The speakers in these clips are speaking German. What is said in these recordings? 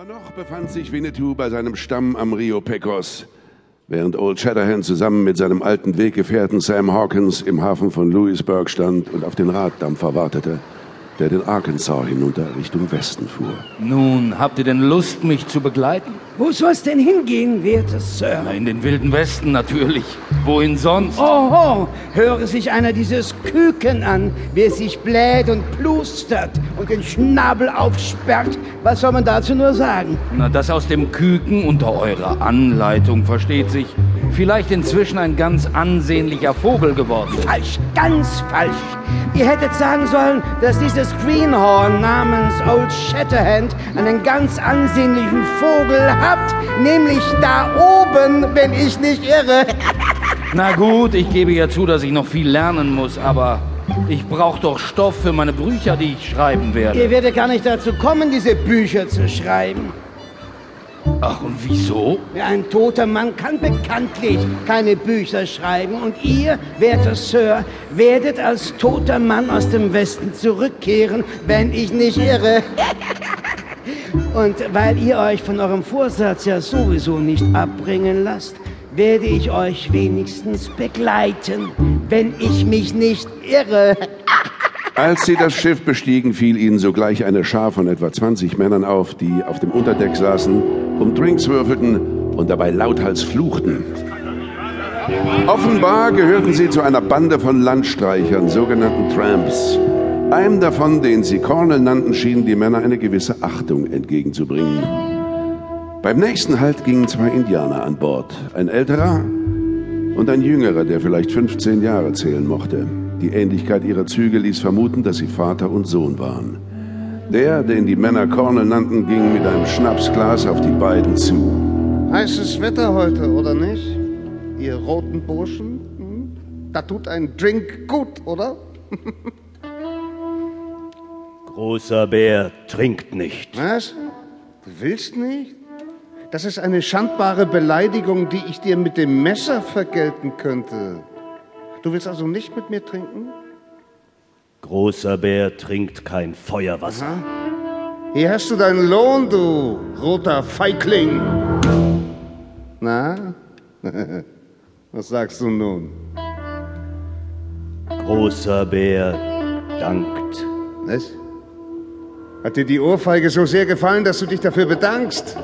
Aber noch befand sich Winnetou bei seinem Stamm am Rio Pecos, während Old Shatterhand zusammen mit seinem alten Weggefährten Sam Hawkins im Hafen von Louisburg stand und auf den Raddampfer wartete der den Arkansas hinunter Richtung Westen fuhr. Nun, habt ihr denn Lust, mich zu begleiten? Wo soll's denn hingehen, werter Sir? Na, in den wilden Westen natürlich. Wohin sonst? Oho, höre sich einer dieses Küken an, wie es sich bläht und plustert und den Schnabel aufsperrt. Was soll man dazu nur sagen? Na, das aus dem Küken unter eurer Anleitung versteht sich. Vielleicht inzwischen ein ganz ansehnlicher Vogel geworden. Falsch, ganz falsch. Ihr hättet sagen sollen, dass dieses Greenhorn namens Old Shatterhand einen ganz ansehnlichen Vogel hat, nämlich da oben, wenn ich nicht irre. Na gut, ich gebe ja zu, dass ich noch viel lernen muss, aber ich brauche doch Stoff für meine Bücher, die ich schreiben werde. Ihr werdet gar nicht dazu kommen, diese Bücher zu schreiben. Ach, und wieso? Ein toter Mann kann bekanntlich keine Bücher schreiben. Und ihr, werter Sir, werdet als toter Mann aus dem Westen zurückkehren, wenn ich nicht irre. Und weil ihr euch von eurem Vorsatz ja sowieso nicht abbringen lasst, werde ich euch wenigstens begleiten, wenn ich mich nicht irre. Als sie das Schiff bestiegen, fiel ihnen sogleich eine Schar von etwa 20 Männern auf, die auf dem Unterdeck saßen, um Drinks würfelten und dabei lauthals fluchten. Offenbar gehörten sie zu einer Bande von Landstreichern, sogenannten Tramps. Einem davon, den sie Cornell nannten, schienen die Männer eine gewisse Achtung entgegenzubringen. Beim nächsten Halt gingen zwei Indianer an Bord, ein älterer und ein jüngerer, der vielleicht 15 Jahre zählen mochte. Die Ähnlichkeit ihrer Züge ließ vermuten, dass sie Vater und Sohn waren. Der, den die Männer Cornell nannten, ging mit einem Schnapsglas auf die beiden zu. Heißes Wetter heute, oder nicht? Ihr roten Burschen? Hm? Da tut ein Drink gut, oder? Großer Bär trinkt nicht. Was? Du willst nicht? Das ist eine schandbare Beleidigung, die ich dir mit dem Messer vergelten könnte. Du willst also nicht mit mir trinken? Großer Bär trinkt kein Feuerwasser. Aha. Hier hast du deinen Lohn, du roter Feigling. Na, was sagst du nun? Großer Bär dankt. Was? Hat dir die Ohrfeige so sehr gefallen, dass du dich dafür bedankst?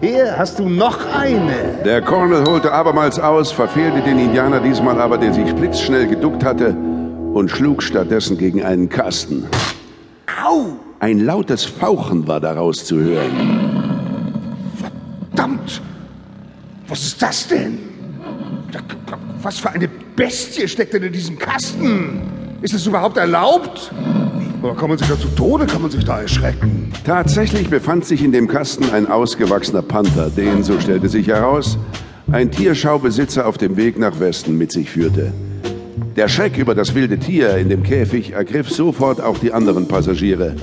Hier hast du noch eine. Der Colonel holte abermals aus, verfehlte den Indianer diesmal aber, der sich blitzschnell geduckt hatte, und schlug stattdessen gegen einen Kasten. Au! Ein lautes Fauchen war daraus zu hören. Verdammt! Was ist das denn? Was für eine Bestie steckt denn in diesem Kasten? Ist es überhaupt erlaubt? Oder kann man sich da zu Tode, kann man sich da erschrecken? Tatsächlich befand sich in dem Kasten ein ausgewachsener Panther, den, so stellte sich heraus, ein Tierschaubesitzer auf dem Weg nach Westen mit sich führte. Der Schreck über das wilde Tier in dem Käfig ergriff sofort auch die anderen Passagiere.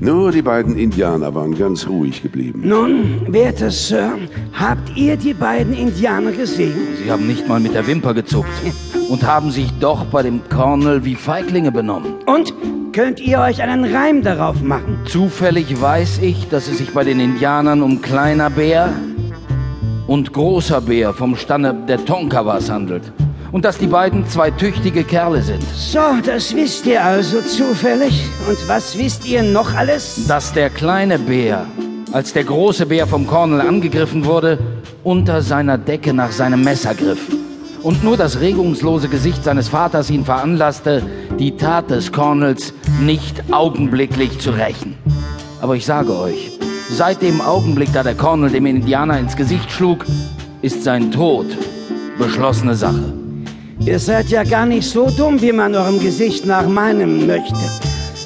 Nur die beiden Indianer waren ganz ruhig geblieben. Nun, werter Sir, habt ihr die beiden Indianer gesehen? Sie haben nicht mal mit der Wimper gezuckt und haben sich doch bei dem Colonel wie Feiglinge benommen. Und Könnt ihr euch einen Reim darauf machen? Zufällig weiß ich, dass es sich bei den Indianern um kleiner Bär und großer Bär vom Stande der Tonkawas handelt. Und dass die beiden zwei tüchtige Kerle sind. So, das wisst ihr also zufällig. Und was wisst ihr noch alles? Dass der kleine Bär, als der große Bär vom Cornel angegriffen wurde, unter seiner Decke nach seinem Messer griff und nur das regungslose Gesicht seines Vaters ihn veranlasste, die Tat des Cornels nicht augenblicklich zu rächen. Aber ich sage euch, seit dem Augenblick, da der Cornel dem Indianer ins Gesicht schlug, ist sein Tod beschlossene Sache. Ihr seid ja gar nicht so dumm, wie man eurem Gesicht nach meinem möchte.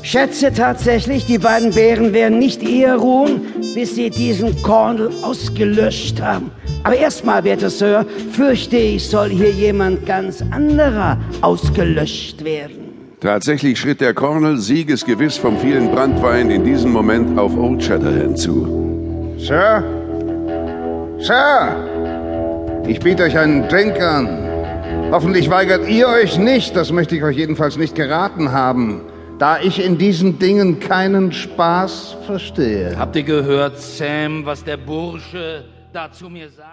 Schätze tatsächlich, die beiden Bären werden nicht eher ruhen, bis sie diesen Cornel ausgelöscht haben. Aber erstmal, werter Sir, fürchte ich, soll hier jemand ganz anderer ausgelöscht werden. Tatsächlich schritt der Colonel siegesgewiss vom vielen Brandwein in diesem Moment auf Old Shatterhand zu. Sir? Sir? Ich biete euch einen Drink an. Hoffentlich weigert ihr euch nicht, das möchte ich euch jedenfalls nicht geraten haben. da ich in diesen Dingen keinen Spaß verstehe. Habt ihr gehört, Sam, was der Bursche da zu mir sagt?